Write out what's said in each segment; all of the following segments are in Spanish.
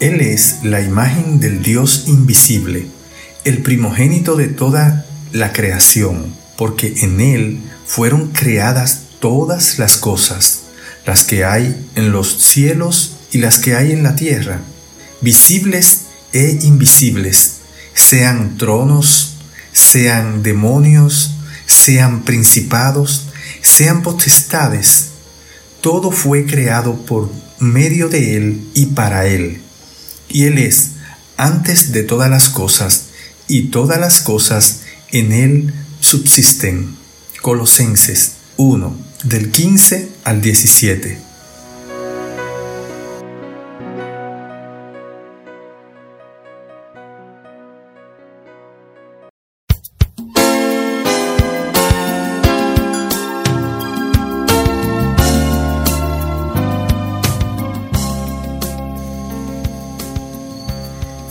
Él es la imagen del Dios invisible, el primogénito de toda la creación, porque en Él fueron creadas todas las cosas, las que hay en los cielos y las que hay en la tierra, visibles e invisibles, sean tronos, sean demonios, sean principados, sean potestades, todo fue creado por medio de Él y para Él y Él es antes de todas las cosas, y todas las cosas en Él subsisten. Colosenses 1, del 15 al 17.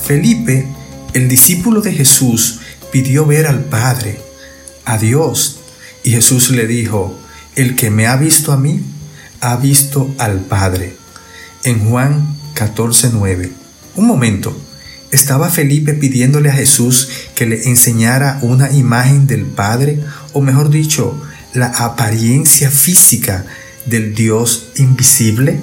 Felipe, el discípulo de Jesús, pidió ver al Padre, a Dios, y Jesús le dijo, el que me ha visto a mí, ha visto al Padre. En Juan 14:9. Un momento, ¿estaba Felipe pidiéndole a Jesús que le enseñara una imagen del Padre, o mejor dicho, la apariencia física del Dios invisible?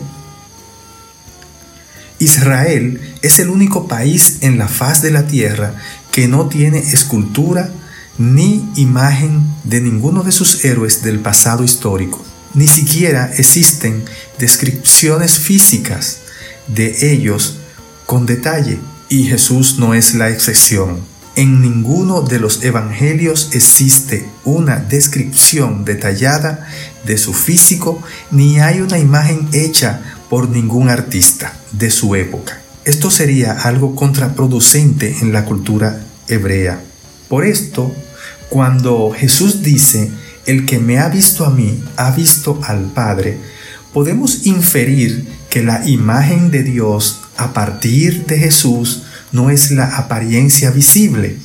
Israel es el único país en la faz de la tierra que no tiene escultura ni imagen de ninguno de sus héroes del pasado histórico. Ni siquiera existen descripciones físicas de ellos con detalle, y Jesús no es la excepción. En ninguno de los evangelios existe una descripción detallada de su físico, ni hay una imagen hecha por ningún artista de su época. Esto sería algo contraproducente en la cultura hebrea. Por esto, cuando Jesús dice, el que me ha visto a mí, ha visto al Padre, podemos inferir que la imagen de Dios a partir de Jesús no es la apariencia visible,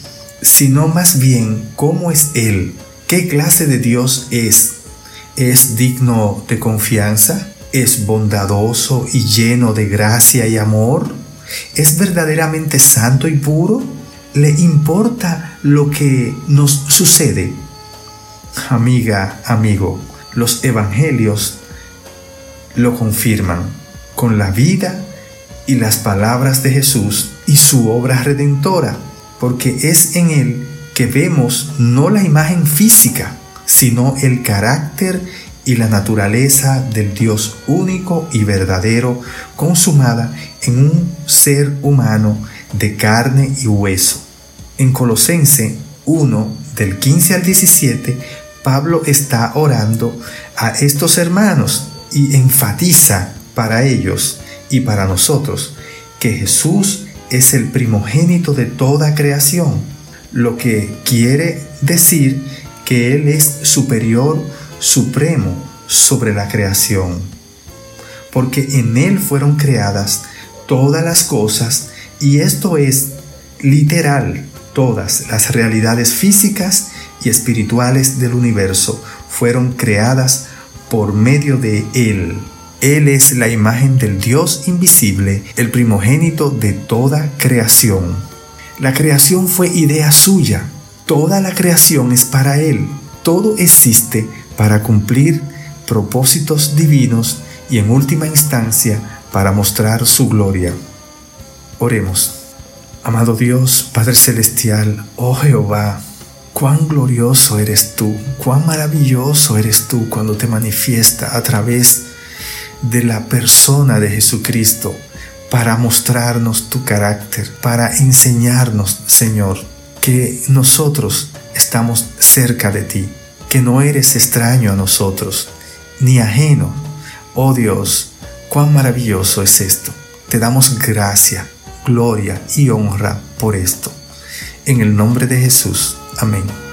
sino más bien cómo es Él, qué clase de Dios es. ¿Es digno de confianza? ¿Es bondadoso y lleno de gracia y amor? ¿Es verdaderamente santo y puro? ¿Le importa lo que nos sucede? Amiga, amigo, los evangelios lo confirman con la vida y las palabras de Jesús y su obra redentora, porque es en él que vemos no la imagen física, sino el carácter y la naturaleza del Dios único y verdadero consumada en un ser humano de carne y hueso. En Colosense 1 del 15 al 17, Pablo está orando a estos hermanos y enfatiza para ellos y para nosotros que Jesús es el primogénito de toda creación, lo que quiere decir que Él es superior supremo sobre la creación, porque en Él fueron creadas todas las cosas y esto es literal, todas las realidades físicas y espirituales del universo fueron creadas por medio de Él. Él es la imagen del Dios invisible, el primogénito de toda creación. La creación fue idea suya, toda la creación es para Él, todo existe para cumplir propósitos divinos y en última instancia para mostrar su gloria. Oremos. Amado Dios, Padre Celestial, oh Jehová, cuán glorioso eres tú, cuán maravilloso eres tú cuando te manifiesta a través de la persona de Jesucristo para mostrarnos tu carácter, para enseñarnos, Señor, que nosotros estamos cerca de ti, que no eres extraño a nosotros, ni ajeno. Oh Dios, cuán maravilloso es esto. Te damos gracia, gloria y honra por esto. En el nombre de Jesús. Amén.